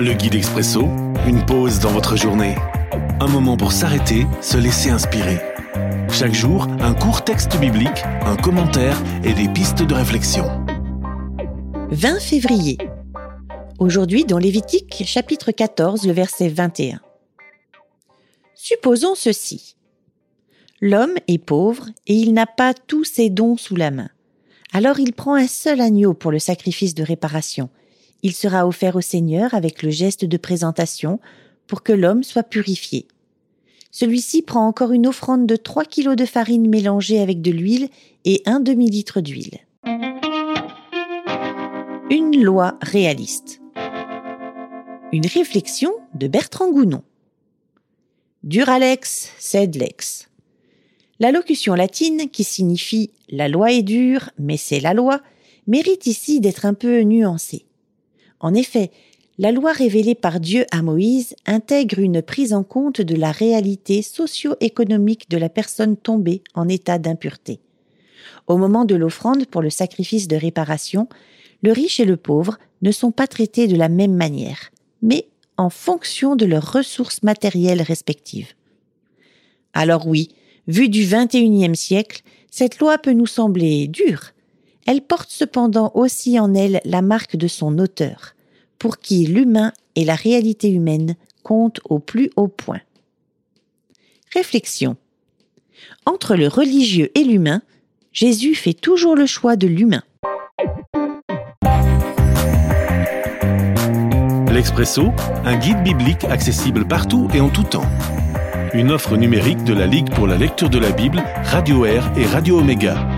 Le guide expresso, une pause dans votre journée. Un moment pour s'arrêter, se laisser inspirer. Chaque jour, un court texte biblique, un commentaire et des pistes de réflexion. 20 février. Aujourd'hui dans Lévitique chapitre 14, le verset 21. Supposons ceci. L'homme est pauvre et il n'a pas tous ses dons sous la main. Alors il prend un seul agneau pour le sacrifice de réparation. Il sera offert au Seigneur avec le geste de présentation pour que l'homme soit purifié. Celui-ci prend encore une offrande de 3 kilos de farine mélangée avec de l'huile et un demi-litre d'huile. Une loi réaliste. Une réflexion de Bertrand Gounon. Duralex sed lex. La locution latine, qui signifie la loi est dure, mais c'est la loi, mérite ici d'être un peu nuancée. En effet, la loi révélée par Dieu à Moïse intègre une prise en compte de la réalité socio-économique de la personne tombée en état d'impureté. Au moment de l'offrande pour le sacrifice de réparation, le riche et le pauvre ne sont pas traités de la même manière, mais en fonction de leurs ressources matérielles respectives. Alors oui, Vue du XXIe siècle, cette loi peut nous sembler dure. Elle porte cependant aussi en elle la marque de son auteur, pour qui l'humain et la réalité humaine comptent au plus haut point. Réflexion. Entre le religieux et l'humain, Jésus fait toujours le choix de l'humain. L'Expresso, un guide biblique accessible partout et en tout temps une offre numérique de la Ligue pour la lecture de la Bible, Radio Air et Radio Omega.